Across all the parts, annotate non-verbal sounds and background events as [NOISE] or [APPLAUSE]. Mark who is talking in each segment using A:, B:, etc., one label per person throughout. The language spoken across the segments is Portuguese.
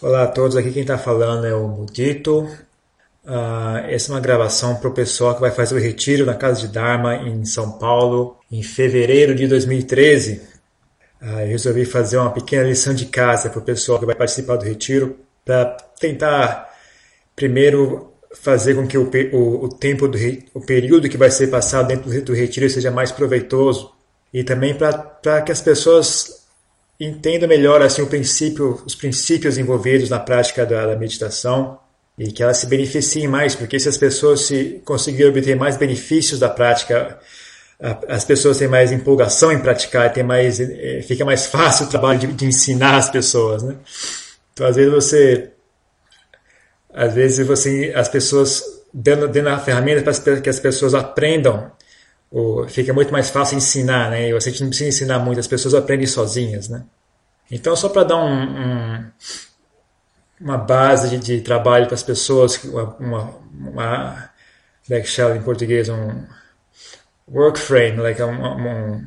A: Olá a todos, aqui quem está falando é o Mudito. Uh, essa é uma gravação para o pessoal que vai fazer o retiro na Casa de Dharma em São Paulo em fevereiro de 2013. Uh, eu resolvi fazer uma pequena lição de casa para o pessoal que vai participar do retiro para tentar primeiro fazer com que o, o, o tempo do o período que vai ser passado dentro do retiro seja mais proveitoso e também para que as pessoas entenda melhor assim o princípio, os princípios envolvidos na prática da, da, meditação e que elas se beneficiem mais, porque se as pessoas se conseguirem obter mais benefícios da prática, as pessoas têm mais empolgação em praticar, tem mais, eh, fica mais fácil o trabalho de, de ensinar as pessoas, né? Então às vezes você, às vezes você, as pessoas dando, dando a ferramenta para que as pessoas aprendam fica muito mais fácil ensinar, né? E você não precisa ensinar muito, as pessoas aprendem sozinhas, né? Então, só para dar um, um, uma base de, de trabalho para as pessoas, uma, uma, é que em português, um work frame, like um, um,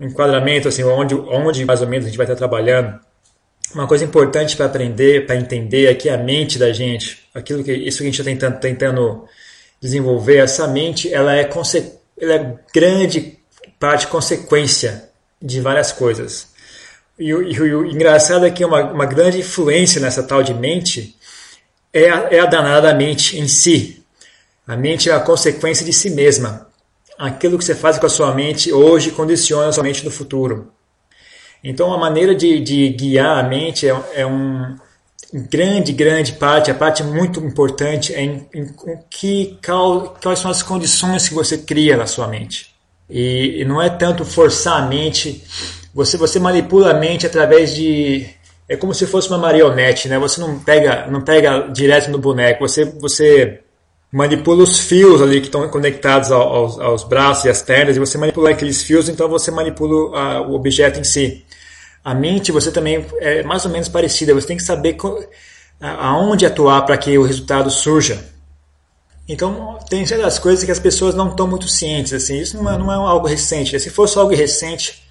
A: enquadramento, assim, onde, onde mais ou menos a gente vai estar trabalhando. Uma coisa importante para aprender, para entender é a mente da gente, aquilo que isso que a gente está tentando, tentando desenvolver, essa mente, ela é consequência ele é grande parte consequência de várias coisas. E, o, e o engraçado é que uma, uma grande influência nessa tal de mente é a, é a danada mente em si. A mente é a consequência de si mesma. Aquilo que você faz com a sua mente hoje condiciona a sua mente no futuro. Então, a maneira de, de guiar a mente é, é um, grande, grande parte, a parte muito importante é em, em, que, quais são as condições que você cria na sua mente. E, e, não é tanto forçar a mente, você, você manipula a mente através de. É como se fosse uma marionete, né? Você não pega, não pega direto no boneco, você, você manipula os fios ali que estão conectados aos, aos braços e às pernas, e você manipula aqueles fios, então você manipula a, o objeto em si. A mente, você também é mais ou menos parecida. Você tem que saber aonde atuar para que o resultado surja. Então, tem certas coisas que as pessoas não estão muito cientes. Assim, isso não é, não é algo recente. Se fosse algo recente,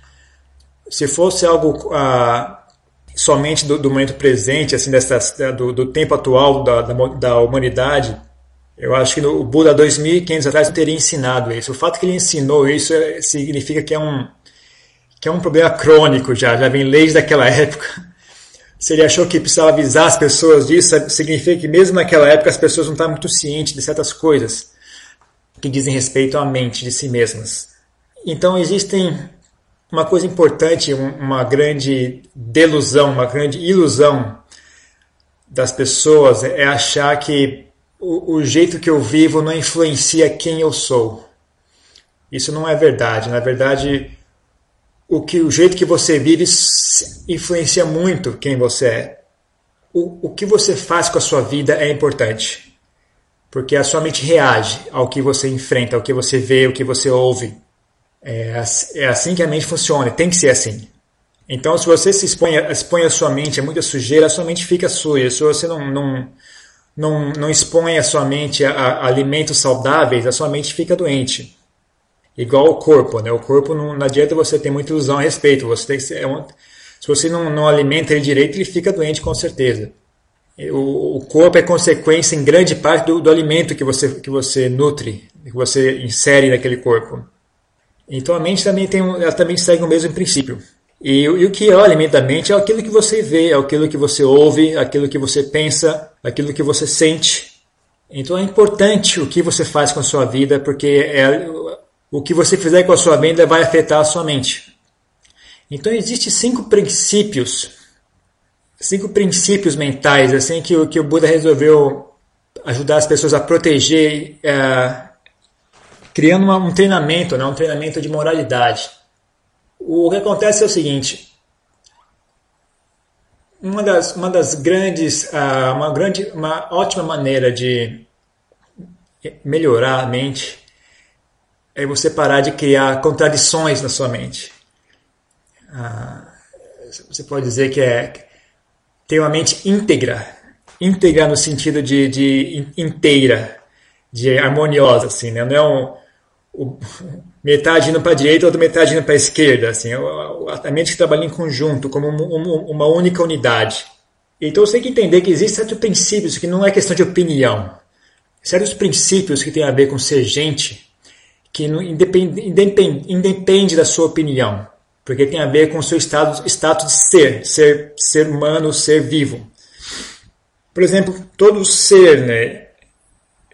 A: se fosse algo ah, somente do, do, momento presente, assim, dessa, do, do tempo atual da, da, da, humanidade, eu acho que o Buda, 2500 atrás, teria ensinado isso. O fato que ele ensinou isso é, significa que é um, que é um problema crônico já, já vem desde aquela época. Se ele achou que precisava avisar as pessoas disso, significa que mesmo naquela época as pessoas não estavam muito cientes de certas coisas que dizem respeito à mente de si mesmas. Então existem uma coisa importante, uma grande delusão, uma grande ilusão das pessoas é achar que o, o jeito que eu vivo não influencia quem eu sou. Isso não é verdade. Na verdade, o que o jeito que você vive influencia muito quem você é. O, o que você faz com a sua vida é importante, porque a sua mente reage ao que você enfrenta, ao que você vê, ao que você ouve. É, é assim que a mente funciona, tem que ser assim. Então, se você se expõe, expõe a sua mente a muita sujeira, a sua mente fica suja. Se você não, não, não, não expõe a sua mente a, a alimentos saudáveis, a sua mente fica doente igual o corpo, né? O corpo não, não adianta você ter muita ilusão a respeito. Você tem que ser, é um, se você não, não alimenta ele direito, ele fica doente com certeza. O, o corpo é consequência em grande parte do, do, alimento que você, que você nutre, que você insere naquele corpo. Então a mente também tem ela também segue o mesmo princípio. E, e o que é o alimento da mente é aquilo que você vê, é aquilo que você ouve, aquilo que você pensa, aquilo que você sente. Então é importante o que você faz com a sua vida, porque é, o que você fizer com a sua mente vai afetar a sua mente. Então existem cinco princípios, cinco princípios mentais assim que o que o Buda resolveu ajudar as pessoas a proteger, é, criando uma, um treinamento, né, um treinamento de moralidade. O que acontece é o seguinte: uma das, uma das grandes, uh, uma grande, uma ótima maneira de melhorar a mente é você parar de criar contradições na sua mente. Ah, você pode dizer que é ter uma mente íntegra, íntegra no sentido de, de inteira, de harmoniosa, assim, né? Não é um, metade indo para a direita, outra metade indo para a esquerda, assim, a mente que trabalha em conjunto, como uma única unidade. Então você tem que entender que existem certos princípios que não é questão de opinião, certos princípios que têm a ver com ser gente, que não independe, independe, independe da sua opinião, porque tem a ver com o seu estado, status de ser, ser, ser humano, ser vivo. Por exemplo, todo ser, né,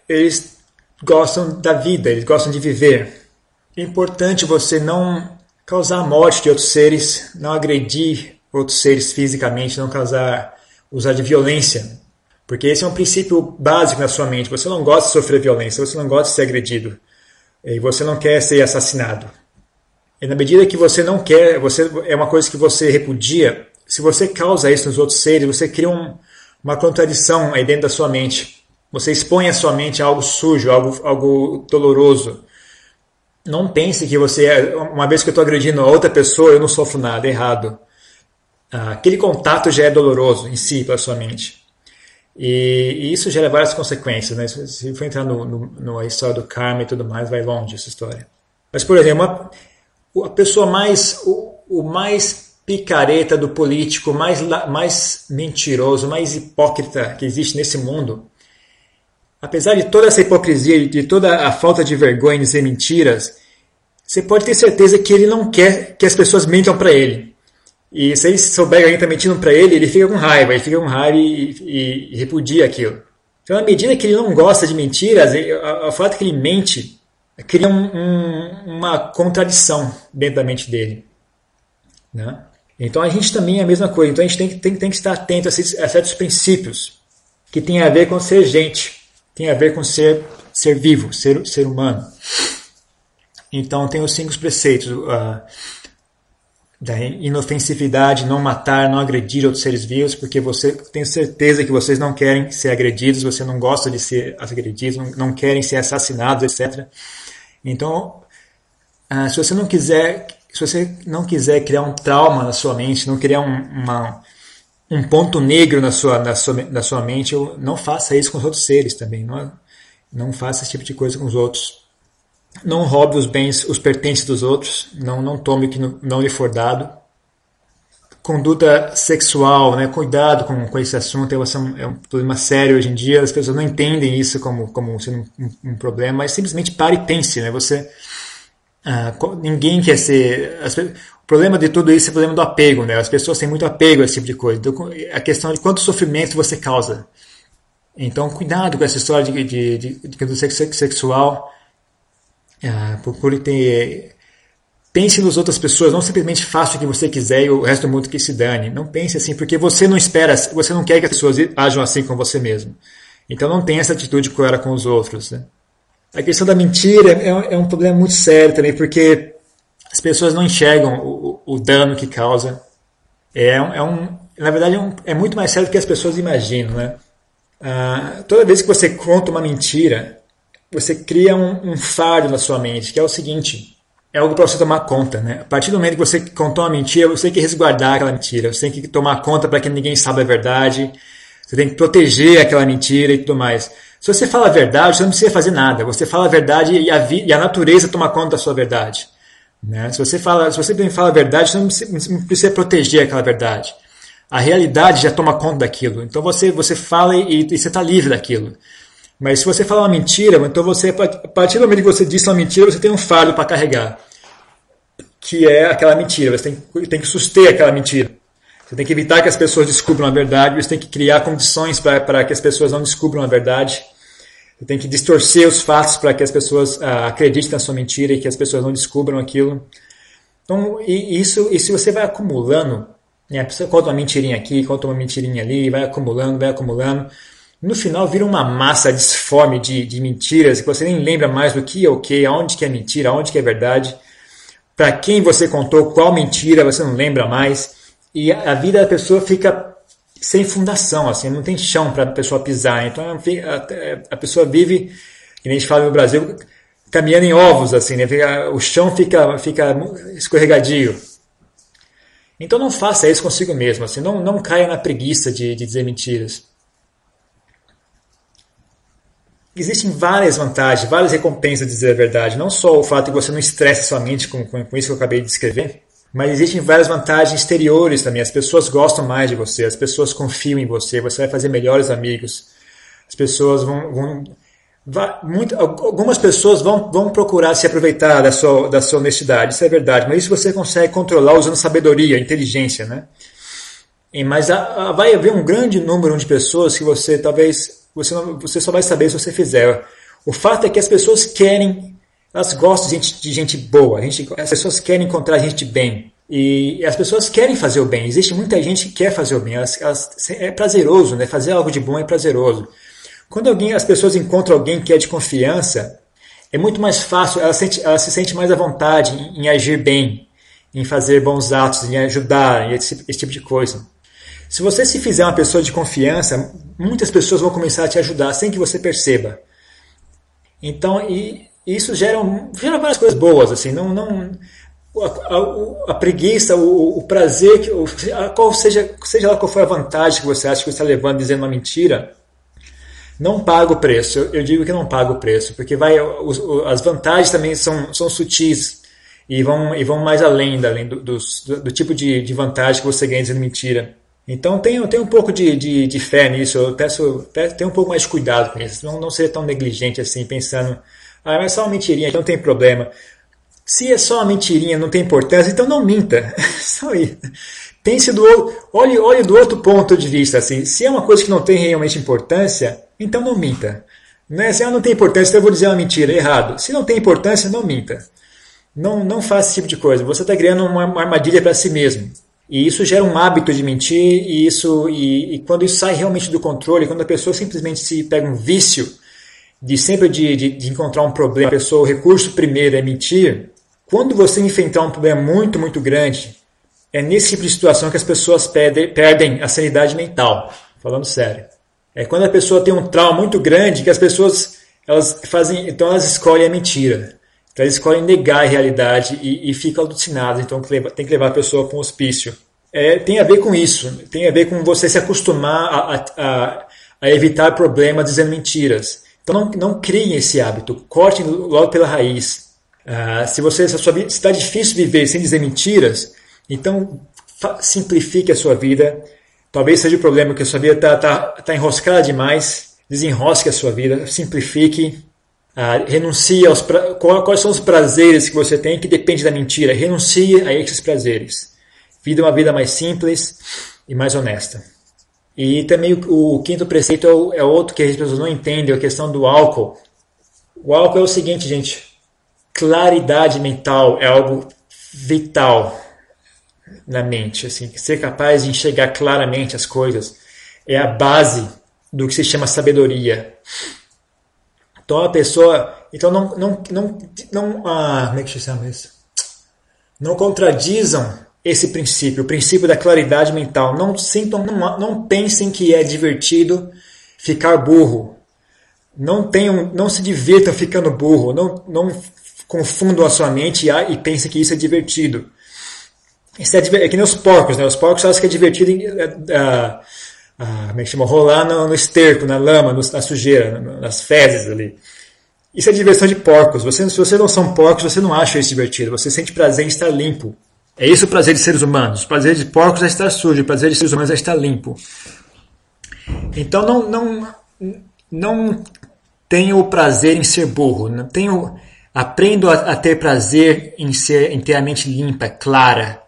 A: eles gostam da vida, eles gostam de viver. É importante você não causar a morte de outros seres, não agredir outros seres fisicamente, não causar usar de violência, porque esse é um princípio básico na sua mente. Você não gosta de sofrer violência, você não gosta de ser agredido, e você não quer ser assassinado. E na medida que você não quer, você é uma coisa que você repudia, se você causa isso nos outros seres, você cria um, uma contradição aí dentro da sua mente. Você expõe a sua mente a algo sujo, algo, algo doloroso. Não pense que você, é, uma vez que eu estou agredindo a outra pessoa, eu não sofro nada, errado. Ah, aquele contato já é doloroso em si para a sua mente. E, e, isso gera várias consequências. Né? Se for entrar no, no, na história do karma e tudo mais, vai longe essa história. Mas, por exemplo, uma, a pessoa mais, o, o mais picareta do político, mais, mais mentiroso, mais hipócrita que existe nesse mundo, apesar de toda essa hipocrisia, de toda a falta de vergonha em dizer mentiras, você pode ter certeza que ele não quer que as pessoas mentam para ele. E se ele souber que alguém está mentindo para ele, ele fica com raiva, ele fica com raiva e, e, e repudia aquilo. Então, à medida que ele não gosta de mentiras, o fato que ele mente cria um, um, uma contradição dentro da mente dele. Né? Então, a gente também é a mesma coisa. Então, a gente tem, tem, tem que estar atento a, a certos princípios que tem a ver com ser gente, tem a ver com ser, ser vivo, ser, ser humano. Então, tem os cinco preceitos. Uh, da inofensividade, não matar, não agredir outros seres vivos, porque você tem certeza que vocês não querem ser agredidos, você não gosta de ser agredidos, não, não querem ser assassinados, etc. Então, ah, se você não quiser, se você não quiser criar um trauma na sua mente, não criar um, uma, um ponto negro na sua, na sua, na sua mente, não faça isso com os outros seres também. Não, não faça esse tipo de coisa com os outros. Não roube os bens, os pertences dos outros. Não, não tome o que não, não lhe for dado. Conduta sexual, né? cuidado com, com esse assunto. É um, é um problema sério hoje em dia. As pessoas não entendem isso como, como sendo um, um problema, mas simplesmente pare e pense. Né? Você, ah, ninguém quer ser. As, o problema de tudo isso é o problema do apego. Né? As pessoas têm muito apego a esse tipo de coisa. Então, a questão de quanto sofrimento você causa. Então, cuidado com essa história de, de, de, de conduta sexual ah, procure ter. Pense nas outras pessoas, não simplesmente faça o que você quiser e o resto do mundo que se dane. Não pense assim, porque você não espera, você não quer que as pessoas ajam assim com você mesmo. Então não tenha essa atitude clara com os outros. Né? A questão da mentira é, é, um problema muito sério também, porque as pessoas não enxergam o, o dano que causa. É, é um, na verdade, é, um, é, muito mais sério do que as pessoas imaginam. Né? Ah, toda vez que você conta uma mentira, você cria um, um fardo na sua mente, que é o seguinte: é algo para você tomar conta. Né? A partir do momento que você contou uma mentira, você tem que resguardar aquela mentira, você tem que tomar conta para que ninguém saiba a verdade, você tem que proteger aquela mentira e tudo mais. Se você fala a verdade, você não precisa fazer nada. Você fala a verdade e a, e a natureza toma conta da sua verdade. Né? Se você fala, se você fala a verdade, você não precisa, não precisa proteger aquela verdade. A realidade já toma conta daquilo. Então você, você fala e, e você está livre daquilo. Mas se você falar uma mentira, então você, a partir do momento que você disse uma mentira, você tem um fardo para carregar, que é aquela mentira. Você tem, tem que suster aquela mentira. Você tem que evitar que as pessoas descubram a verdade, você tem que criar condições para que as pessoas não descubram a verdade. Você tem que distorcer os fatos para que as pessoas ah, acreditem na sua mentira e que as pessoas não descubram aquilo. Então, e isso, e se você vai acumulando, né, a pessoa conta uma mentirinha aqui, conta uma mentirinha ali, vai acumulando, vai acumulando, no final vira uma massa disforme de, de mentiras que você nem lembra mais do que é o que, aonde que é mentira, aonde que é verdade, para quem você contou qual mentira, você não lembra mais, e a vida da pessoa fica sem fundação, assim, não tem chão para a pessoa pisar. Então a, pessoa vive, que nem a gente fala no Brasil, caminhando em ovos, assim, né? o chão fica, fica escorregadio. Então não faça isso consigo mesmo, assim, não, não caia na preguiça de, de dizer mentiras. Existem várias vantagens, várias recompensas de dizer a verdade. Não só o fato de você não estresse sua mente com, com, com isso que eu acabei de descrever, Mas existem várias vantagens exteriores também. As pessoas gostam mais de você, as pessoas confiam em você, você vai fazer melhores amigos. As pessoas vão. vão vai, muito, algumas pessoas vão, vão procurar se aproveitar da sua, da sua honestidade, isso é verdade, mas isso você consegue controlar usando sabedoria, inteligência, né? E, mas a, a, vai haver um grande número de pessoas que você talvez. Você, não, você só vai saber se você fizer. O fato é que as pessoas querem elas gostam de gente, de gente boa, gente, as pessoas querem encontrar gente bem. E as pessoas querem fazer o bem. Existe muita gente que quer fazer o bem. Elas, elas, é prazeroso, né? Fazer algo de bom é prazeroso. Quando alguém, as pessoas encontram alguém que é de confiança, é muito mais fácil, ela, sente, ela se sente mais à vontade em, em, agir bem, em fazer bons atos, em ajudar, esse, esse tipo de coisa. Se você se fizer uma pessoa de confiança, muitas pessoas vão começar a te ajudar sem que você perceba. Então, e isso gera, gera várias coisas boas, assim, não, não a, a, a preguiça, o, o prazer, que, a, qual seja, seja lá qual for a vantagem que você acha que você está levando dizendo uma mentira, não paga o preço. Eu, eu digo que não paga o preço, porque vai, os, as vantagens também são, são sutis e vão, e vão mais além, além do, do, do tipo de, de vantagem que você ganha dizendo mentira. Então tenha, um pouco de, de, de fé nisso, eu peço, peço tenha um pouco mais de cuidado com isso, não, não ser tão negligente assim, pensando ah, mas é só uma mentirinha, não tem problema. Se é só uma mentirinha, não tem importância, então não minta. [LAUGHS] Só isso. Pense do olhe, olhe do outro ponto de vista. Assim, se é uma coisa que não tem realmente importância, então não minta. Não é, se ela não tem importância, então eu vou dizer uma mentira, errado. Se não tem importância, não minta. Não, não faça esse tipo de coisa. Você está criando uma armadilha para si mesmo. E isso gera um hábito de mentir, e, isso, e, e quando isso sai realmente do controle, quando a pessoa simplesmente se pega um vício de sempre de, de, de encontrar um problema, a pessoa, o recurso primeiro é mentir, quando você enfrentar um problema muito, muito grande, é nesse tipo de situação que as pessoas perdem, perdem a sanidade mental, falando sério. É quando a pessoa tem um trauma muito grande que as pessoas elas fazem, então elas escolhem a mentira. Então elas escolhem negar a realidade e, e ficam alucinadas. Então tem que levar a pessoa com hospício. É, tem a ver com isso. Tem a ver com você se acostumar a, a, a evitar problemas dizendo mentiras. Então não, não criem esse hábito, cortem logo pela raiz. Ah, se você se está difícil viver sem dizer mentiras, então simplifique a sua vida. Talvez seja o problema que a sua vida está tá, tá enroscada demais. Desenrosque a sua vida, simplifique. Ah, renuncie aos pra... quais são os prazeres que você tem que depende da mentira. Renuncie a esses prazeres. Vida uma vida mais simples e mais honesta. E também o, o quinto preceito é, o, é, outro que as pessoas não entendem, a questão do álcool. O álcool é o seguinte, gente: claridade mental é algo vital na mente. Assim, ser capaz de enxergar claramente as coisas é a base do que se chama sabedoria. Então a pessoa, então não, não, não, não ah, como é que se chama isso? Não contradizam esse princípio, o princípio da claridade mental. Não, sintam, não, não pensem que é divertido ficar burro. Não, tenham, não se divirtam ficando burro. Não, não confundam a sua mente e, e pensem que isso é divertido. Isso é, é que nem os porcos, né? Os porcos acham que é divertido uh, uh, como é que chama? rolar no, no esterco, na lama, no, na sujeira, nas fezes ali. Isso é diversão de porcos. Você, se você não são porcos, você não acha isso divertido. Você sente prazer em estar limpo. É isso o prazer de seres humanos. O prazer de porcos é estar sujo, o prazer de seres humanos é estar limpo. Então não, não, não tenho o prazer em ser burro. Não tenho, aprendo a, a ter prazer em ser inteiramente limpa, clara,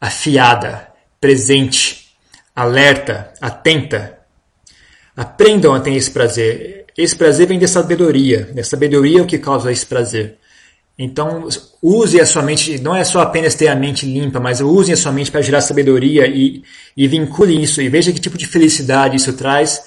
A: afiada, presente, alerta, atenta. Aprendam a ter esse prazer. Esse prazer vem da sabedoria. A sabedoria é o que causa esse prazer. Então, use a sua mente, não é só apenas ter a mente limpa, mas use a sua mente para gerar sabedoria e, e vincule isso e veja que tipo de felicidade isso traz.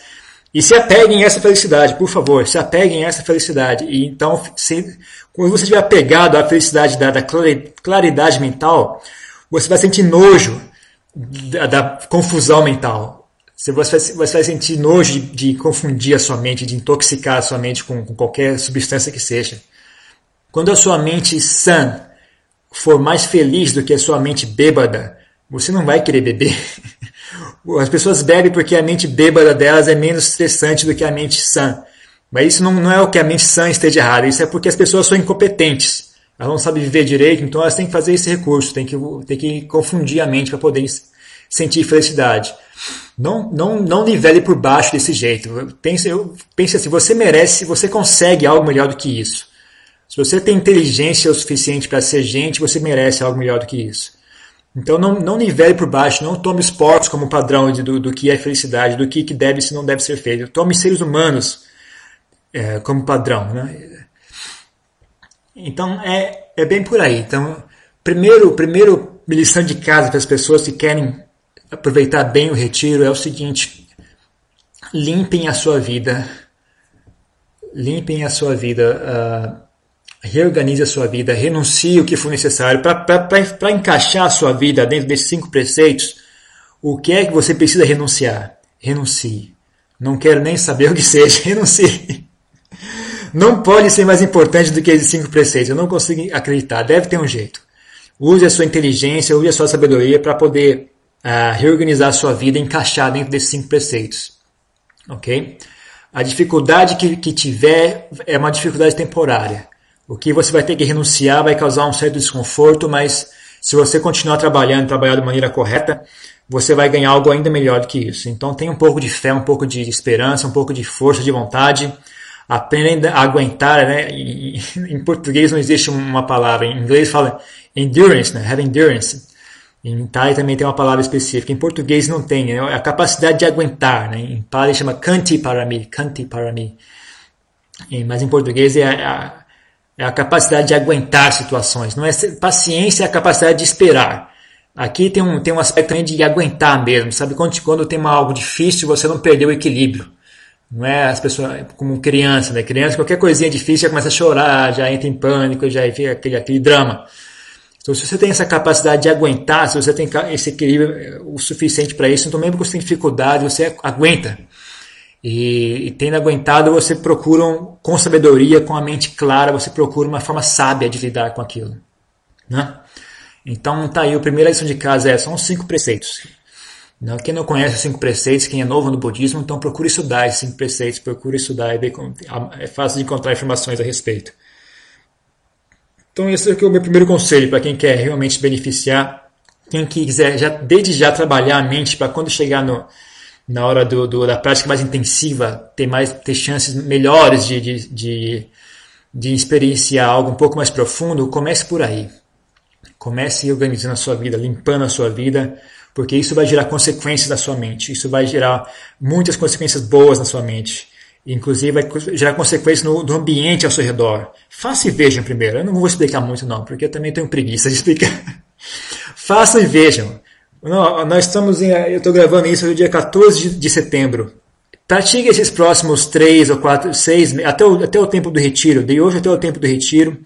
A: E se apeguem a essa felicidade, por favor, se apeguem a essa felicidade. E então, se, quando você estiver apegado à felicidade da, da claridade mental, você vai sentir nojo da, da confusão mental. Você vai, você vai sentir nojo de, de, confundir a sua mente, de intoxicar a sua mente com, com qualquer substância que seja. Quando a sua mente sã for mais feliz do que a sua mente bêbada, você não vai querer beber. [LAUGHS] As pessoas bebem porque a mente bêbada delas é menos estressante do que a mente sã. Mas isso não, não é o que a mente sã esteja errada, isso é porque as pessoas são incompetentes. Elas não sabem viver direito, então elas têm que fazer esse recurso, têm que, têm que confundir a mente para poder sentir felicidade. Não, não, não nivele por baixo desse jeito. Pense, eu, pense assim, você merece, você consegue algo melhor do que isso. Se você tem inteligência o suficiente para ser gente, você merece algo melhor do que isso. Então não, não nivele por baixo, não tome esportes como padrão de, do, do que é felicidade, do que, que deve e não deve ser feito. Tome seres humanos é, como padrão. Né? Então é, é bem por aí. Então, primeiro, primeiro lição de casa para as pessoas que querem aproveitar bem o retiro é o seguinte: limpem a sua vida, limpem a sua vida, uh, reorganize a sua vida, renuncie o que for necessário para encaixar a sua vida dentro desses cinco preceitos. O que é que você precisa renunciar? Renuncie. Não quero nem saber [LAUGHS] o que seja, renuncie. Não pode ser mais importante do que esses cinco preceitos. Eu não consigo acreditar. Deve ter um jeito. Use a sua inteligência, use a sua sabedoria para poder uh, reorganizar a sua vida encaixar dentro desses cinco preceitos. Ok? A dificuldade que, que tiver é uma dificuldade temporária. O que você vai ter que renunciar vai causar um certo desconforto, mas se você continuar trabalhando, trabalhar de maneira correta, você vai ganhar algo ainda melhor do que isso. Então tenha um pouco de fé, um pouco de esperança, um pouco de força de vontade. Aprenda a aguentar, né? Em português não existe uma palavra, em inglês fala endurance, né? Have endurance. Em Thai também tem uma palavra específica. Em português não tem. Né? É a capacidade de aguentar. Né? Em Pali chama kanti parami. Kanti parami. Mas em português é a, é a capacidade de aguentar situações. Não é paciência, é a capacidade de esperar. Aqui tem um, tem um aspecto também de aguentar mesmo. Sabe quando, quando tem algo difícil você não perdeu o equilíbrio. Não é as pessoas como criança, né? Criança, qualquer coisinha difícil já começa a chorar, já entra em pânico, já fica aquele, aquele drama. Então, se você tem essa capacidade de aguentar, se você tem esse equilíbrio eh, o suficiente para isso, então mesmo que você tem dificuldade, você aguenta. E, e tendo aguentado, você procura, com sabedoria, com a mente clara, você procura uma forma sábia de lidar com aquilo. Né? Então, tá aí, a primeira lição de casa é, são cinco preceitos. Quem não conhece os cinco preceitos, quem é novo no budismo, então procure estudar esses cinco preceitos, procure estudar é fácil de encontrar informações a respeito. Então esse é o meu primeiro conselho para quem quer realmente se beneficiar, quem quiser já, desde já trabalhar a mente para quando chegar no, na hora do, do, da prática mais intensiva, ter, mais, ter chances melhores de, de, de, de experienciar algo um pouco mais profundo, comece por aí. Comece organizando a sua vida, limpando a sua vida, porque isso vai gerar consequências na sua mente. Isso vai gerar muitas consequências boas na sua mente. Inclusive vai gerar consequências no, no, ambiente ao seu redor. Faça e vejam primeiro. Eu não vou explicar muito não, porque eu também tenho preguiça de explicar. [LAUGHS] Façam e vejam. Não, nós estamos em, eu estou gravando isso no dia 14 de setembro. Pratique esses próximos três ou quatro, seis, até o, até o tempo do retiro, de hoje até o tempo do retiro.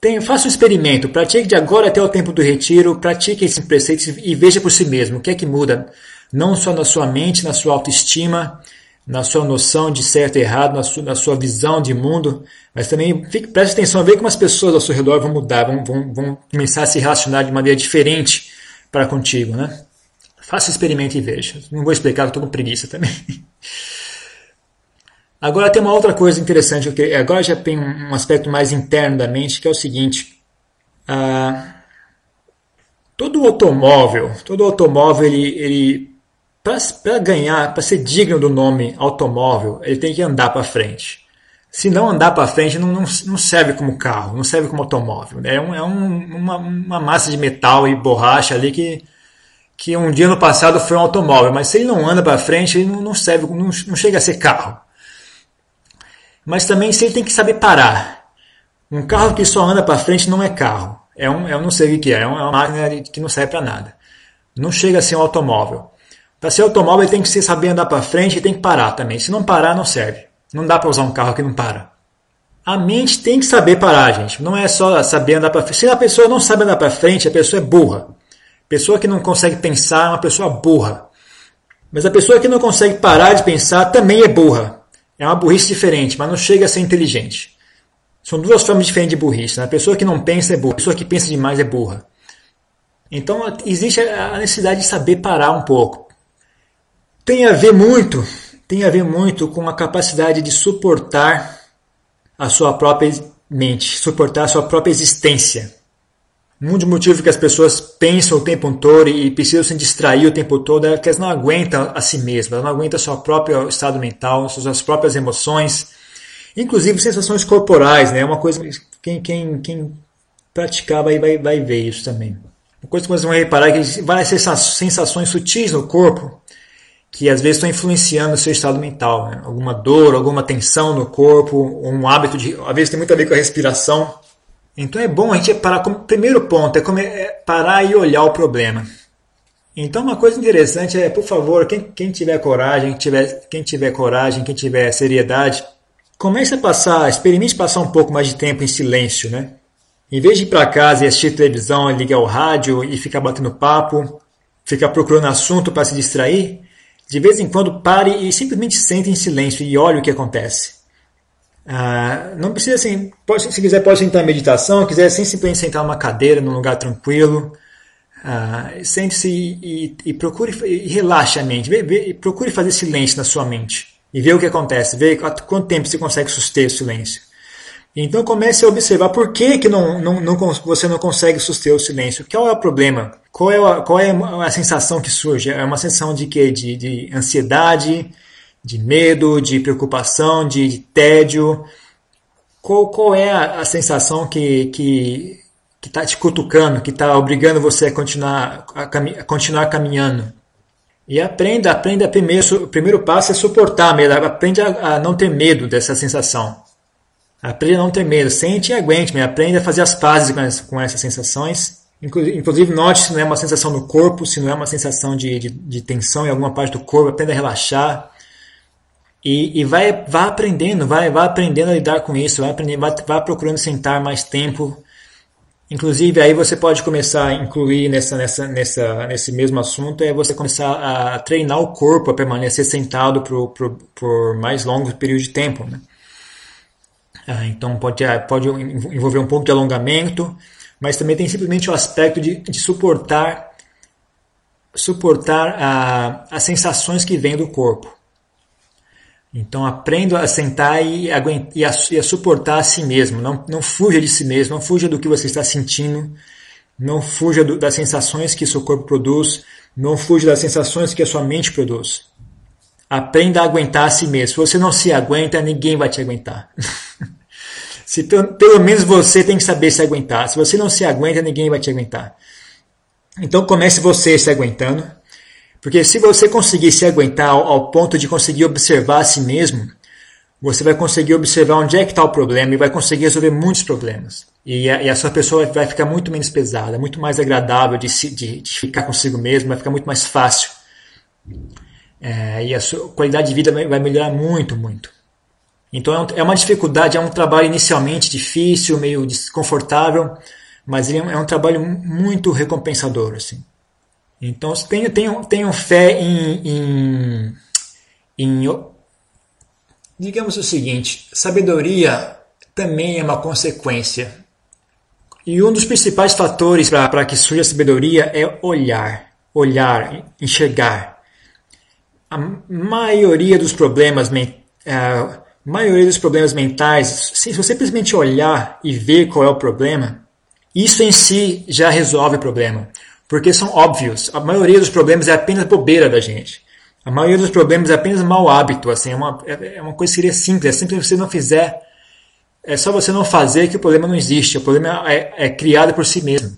A: Tem, faça um experimento, pratique de agora até o tempo do retiro, pratique esses preceitos e veja por si mesmo o que é que muda, não só na sua mente, na sua autoestima, na sua noção de certo e errado, na sua, na sua visão de mundo, mas também fique, preste atenção a ver como as pessoas ao seu redor vão mudar, vão, vão, vão começar a se relacionar de maneira diferente para contigo. Né? Faça o experimento e veja. Não vou explicar, estou com preguiça também. [LAUGHS] Agora tem uma outra coisa interessante, agora já tem um aspecto mais interno da mente, que é o seguinte. Ah, todo automóvel, todo automóvel ele, ele para ganhar, para ser digno do nome automóvel, ele tem que andar para frente. Se não andar para frente, não, não, não, serve como carro, não serve como automóvel. É, um, é um, uma, uma, massa de metal e borracha ali que, que um dia no passado foi um automóvel, mas se ele não anda para frente, ele não, não serve, não, não chega a ser carro. Mas também ele tem que saber parar. Um carro que só anda para frente não é carro. É um, eu não sei o que é, é uma máquina que não serve para nada. Não chega a ser um automóvel. Para ser automóvel tem que saber andar para frente e tem que parar também. Se não parar, não serve. Não dá para usar um carro que não para. A mente tem que saber parar, gente. Não é só saber andar para frente. Se a pessoa não sabe andar para frente, a pessoa é burra. Pessoa que não consegue pensar é uma pessoa burra. Mas a pessoa que não consegue parar de pensar também é burra. É uma burrice diferente, mas não chega a ser inteligente. São duas formas diferentes de burrice. Né? A pessoa que não pensa é burra. A pessoa que pensa demais é burra. Então existe a necessidade de saber parar um pouco tem a ver muito, tem a ver muito com a capacidade de suportar a sua própria mente, suportar a sua própria existência. Um dos motivos que as pessoas pensam o tempo todo e precisam se distrair o tempo todo é que elas não aguentam a si mesmas, não aguentam seu próprio estado mental, suas próprias emoções, inclusive sensações corporais, né? É uma coisa que quem, quem, quem praticar vai, vai, vai ver isso também. Uma coisa que vocês vão reparar é que várias sensações sutis no corpo que às vezes estão influenciando o seu estado mental. Né? Alguma dor, alguma tensão no corpo, um hábito de. Às vezes tem muito a ver com a respiração. Então é bom a gente parar. Como primeiro ponto é, é parar e olhar o problema. Então uma coisa interessante é, por favor, quem, quem tiver coragem, quem tiver, quem tiver coragem, quem tiver seriedade, comece a passar, experimente passar um pouco mais de tempo em silêncio, né? Em vez de ir para casa e assistir televisão, ligar o rádio e ficar batendo papo, ficar procurando assunto para se distrair, de vez em quando pare e simplesmente sente em silêncio e olhe o que acontece. Ah, não precisa assim, pode, se quiser pode sentar em meditação, quiser simplesmente sentar numa cadeira, num lugar tranquilo. Ah, Sente-se e, e, procure e relaxe a mente, vê, vê, procure fazer silêncio na sua mente e ver o que acontece, ver quanto tempo você consegue suster o silêncio. Então comece a observar por que, que não, não, não, você não consegue suster o silêncio. Qual é o problema? Qual é a, qual é a sensação que surge? É uma sensação de quê? De, de ansiedade, de medo, de preocupação, de, de tédio. Qual, qual é a, a sensação que que está te cutucando, que está obrigando você a continuar, a, a continuar caminhando? E aprenda, aprenda primeiro, o primeiro passo é suportar medo, aprende a, a não ter medo dessa sensação. Aprenda a não ter medo, sente e aguente, mas aprenda a fazer as pazes com, essa, com essas sensações. Inclusive, note se não é uma sensação no corpo, se não é uma sensação de, de, de tensão em alguma parte do corpo, aprenda a relaxar. E, e vai, vai aprendendo, vai, vai aprendendo a lidar com isso, vai, aprendendo, vai, vai procurando sentar mais tempo. Inclusive, aí você pode começar a incluir nessa, nessa, nessa, nesse mesmo assunto, é você começar a treinar o corpo a permanecer sentado por, por, por mais longos períodos de tempo. Né? Ah, então pode, ah, pode envolver um pouco de alongamento, mas também tem simplesmente o aspecto de, de suportar suportar a, as sensações que vêm do corpo. Então aprenda a sentar e, aguentar, e, a, e a suportar a si mesmo. Não, não fuja de si mesmo, não fuja do que você está sentindo, não fuja do, das sensações que seu corpo produz, não fuja das sensações que a sua mente produz. Aprenda a aguentar a si mesmo. Se você não se aguenta, ninguém vai te aguentar. [LAUGHS] Se pelo menos você tem que saber se aguentar. Se você não se aguenta, ninguém vai te aguentar. Então comece você se aguentando, porque se você conseguir se aguentar ao, ponto de conseguir observar a si mesmo, você vai conseguir observar onde é que está o problema e vai conseguir resolver muitos problemas. E a, e a, sua pessoa vai ficar muito menos pesada, muito mais agradável de, se, de, de ficar consigo mesmo, vai ficar muito mais fácil. É, e a sua qualidade de vida vai, melhorar muito, muito. Então é, é uma dificuldade, é um trabalho inicialmente difícil, meio desconfortável, mas ele é um é trabalho muito recompensador. Assim. Então tenham, tenham, tenham fé em, em, em. Digamos o seguinte: sabedoria também é uma consequência. E um dos principais fatores para que surja a sabedoria é olhar, olhar, enxergar. A maioria dos problemas uh, maioria dos problemas mentais, se você simplesmente olhar e ver qual é o problema, isso em si já resolve o problema. Porque são óbvios. A maioria dos problemas é apenas bobeira da gente. A maioria dos problemas é apenas mau hábito. Assim, é, uma, é, é uma coisa que seria simples. É simples se você não fizer. É só você não fazer que o problema não existe. O problema é, é criado por si mesmo.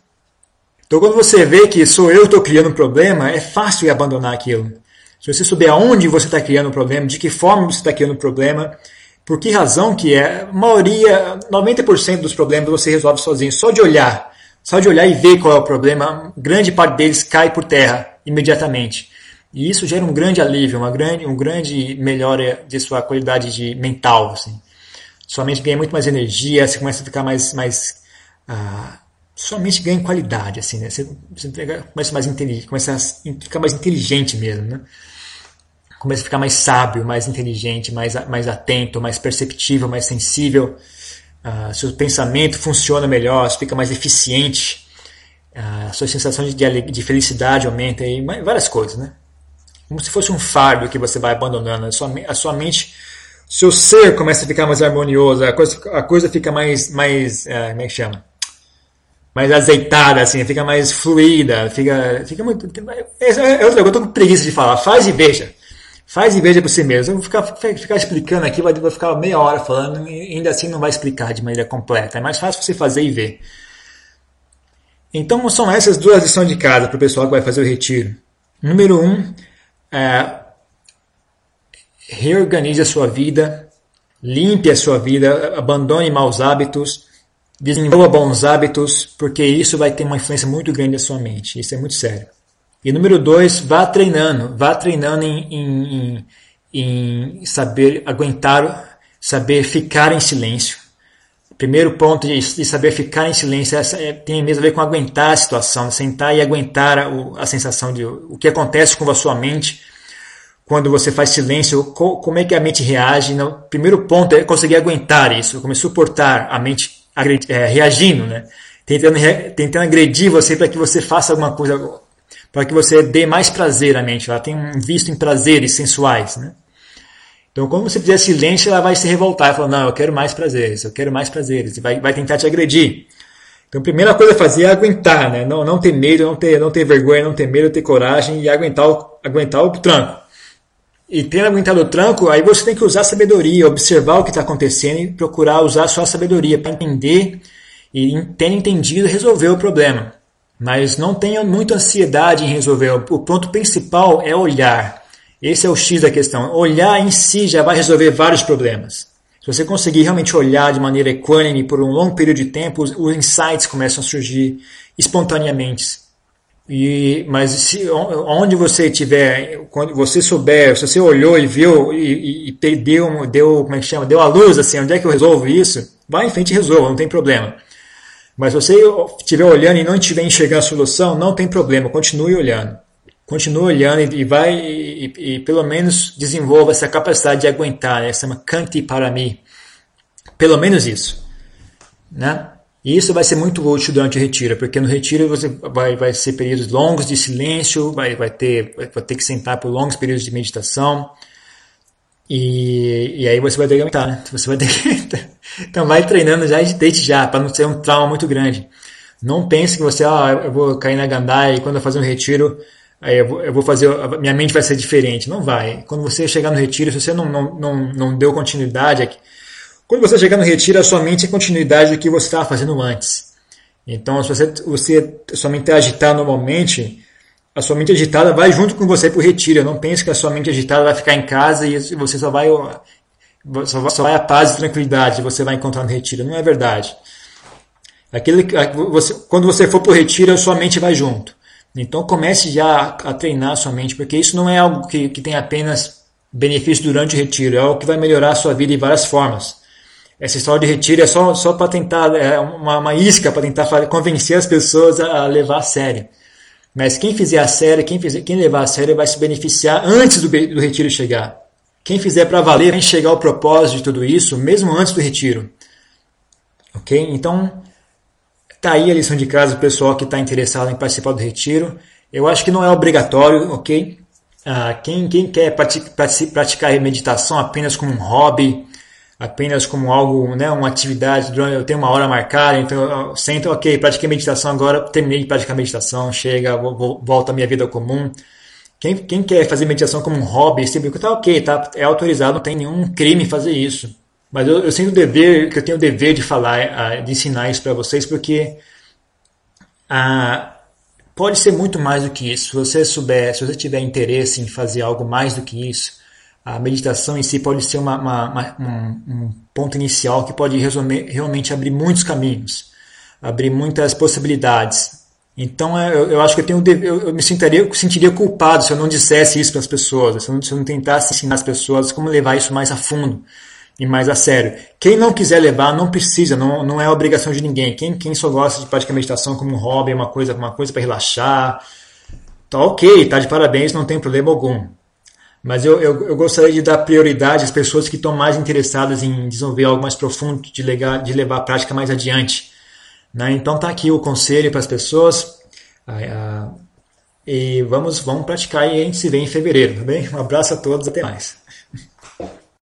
A: Então, quando você vê que sou eu que estou criando um problema, é fácil abandonar aquilo. Se você souber aonde você está criando o um problema, de que forma você está criando o um problema, por que razão que é? A maioria, 90% dos problemas você resolve sozinho, só de olhar. Só de olhar e ver qual é o problema, grande parte deles cai por terra imediatamente. E isso gera um grande alívio, uma grande, um grande melhora de sua qualidade de mental. Assim. Sua mente ganha muito mais energia, você começa a ficar mais. mais ah, sua mente ganha qualidade, assim, né? Você, você começa, mais inteligente, começa a ficar mais inteligente mesmo, né? começa a ficar mais sábio, mais inteligente, mais, mais atento, mais perceptível, mais sensível. Uh, seu pensamento funciona melhor, você fica mais eficiente. Uh, sua sensação de, de felicidade aumenta e várias coisas, né? Como se fosse um fardo que você vai abandonando. A sua, a sua mente seu ser começa a ficar mais harmonioso, a coisa, a coisa fica mais, mais é, como é que chama? Mais azeitada, assim, fica mais fluida, fica, fica muito. É, é outra coisa, eu tô com preguiça de falar. Faz e veja. Faz e veja por si mesmo. Eu vou ficar, ficar explicando aqui, vai, vou ficar meia hora falando, e ainda assim não vai explicar de maneira completa. É mais fácil você fazer e ver. Então são essas duas lições de casa para o pessoal que vai fazer o retiro. Número um, é, reorganize a sua vida, limpe a sua vida, abandone maus hábitos, desenvolva bons hábitos, porque isso vai ter uma influência muito grande na sua mente. Isso é muito sério. E número dois, vá treinando, vá treinando em, em, em, em saber aguentar, saber ficar em silêncio primeiro ponto de, de, saber ficar em silêncio é, tem mesmo a ver com aguentar a situação, sentar e aguentar a, a, sensação de o que acontece com a sua mente quando você faz silêncio, co, como é que a mente reage. Primeiro ponto é conseguir aguentar isso, como suportar a mente é, reagindo, né? tentando, tentando agredir você para que você faça alguma coisa, para que você dê mais prazer à mente. Ela tem um visto em prazeres sensuais. Né? Então, quando você fizer silêncio, ela vai se revoltar e falar: Não, eu quero mais prazeres, eu quero mais prazeres, e vai, vai tentar te agredir. Então, a primeira coisa a fazer é aguentar, né? não, não ter medo, não ter, não ter vergonha, não ter medo, ter coragem e aguentar o, aguentar o tranco. E tendo aguentado o tranco, aí você tem que usar sabedoria, observar o que está acontecendo e procurar usar sua sabedoria para entender e, tendo entendido, resolver o problema. Mas não tenha muita ansiedade em resolver. O ponto principal é olhar. Esse é o X da questão. Olhar em si já vai resolver vários problemas. Se você conseguir realmente olhar de maneira equânime por um longo período de tempo, os, insights começam a surgir espontaneamente. E, mas se, onde você tiver, quando você souber, se você olhou e viu e, e, e deu, deu, como é que chama, deu a luz, assim, onde é que eu resolvo isso? Vai em frente e resolva, não tem problema. Mas você estiver olhando e não estiver enxergando a solução, não tem problema, continue olhando continua olhando e vai e, e, e, pelo menos desenvolva essa capacidade de aguentar, né? chama canti para mim. Pelo menos isso. Né? E isso vai ser muito útil durante o retiro, porque no retiro você vai, vai ser períodos longos de silêncio, vai, vai, ter, vai ter que sentar por longos períodos de meditação. E, e aí você vai ter que aguentar, né? Você vai ter que... então vai treinando já desde já, para não ser um trauma muito grande. Não pense que você, ah, eu vou cair na gandaia e quando eu fazer um retiro aí eu vou, eu vou fazer, minha mente vai ser diferente. Não vai. Quando você chegar no retiro, se você não, não, não, não deu continuidade, quando você chegar no retiro, a sua mente é continuidade do que você estava fazendo antes. Então, se você, você sua mente está agitada normalmente, a sua mente agitada vai junto com você para o retiro. Não pense que a sua mente agitada vai ficar em casa e você só vai, só vai, só vai a paz e tranquilidade você vai encontrar no retiro. Não é verdade. Aquele, você, quando você for para o retiro, a sua mente vai junto. Então comece já a treinar a sua mente, porque isso não é algo que, que tem apenas benefício durante o retiro, é algo que vai melhorar a sua vida de várias formas. Essa história de retiro é só, só para tentar, é uma, uma isca para tentar convencer as pessoas a, a, levar a sério. Mas quem fizer a sério, quem, fizer, quem levar a sério vai se beneficiar antes do, do retiro chegar. Quem fizer para valer vai chegar ao propósito de tudo isso, mesmo antes do retiro. Ok? Então, Tá aí a lição de casa do pessoal que está interessado em participar do retiro. Eu acho que não é obrigatório, ok? Ah, quem, quem quer praticar meditação apenas como um hobby, apenas como algo, né, uma atividade, eu tenho uma hora marcada, então eu sento, ok, pratiquei meditação agora, terminei de praticar meditação, chega, vou, vou, volto à minha vida comum. Quem, quem quer fazer meditação como um hobby, sempre tá ok, tá, é autorizado, não tem nenhum crime fazer isso. Mas eu, eu sinto o dever, que eu tenho o dever de falar, de ensinar isso para vocês, porque ah, pode ser muito mais do que isso. Se você souber, se você tiver interesse em fazer algo mais do que isso, a meditação em si pode ser uma, uma, uma, um, ponto inicial que pode realmente abrir muitos caminhos, abrir muitas possibilidades. Então é, eu, eu acho que eu, tenho, eu, eu me sentiria, sentiria culpado se eu não dissesse isso para as pessoas, se eu, não, se eu não tentasse ensinar as pessoas como levar isso mais a fundo e mais a sério. Quem não quiser levar, não precisa, não, não é obrigação de ninguém. Quem, quem só gosta de praticar meditação como um hobby, uma coisa, uma coisa para relaxar, tá ok, tá de parabéns, não tem problema algum. Mas eu, eu, eu, gostaria de dar prioridade às pessoas que estão mais interessadas em desenvolver algo mais profundo, de, legar, de levar a prática mais adiante. Né? Então tá aqui o conselho para as pessoas. Ah, ah, e vamos, vamos praticar e a gente se vê em fevereiro, tá bem? Um abraço a todos, até mais.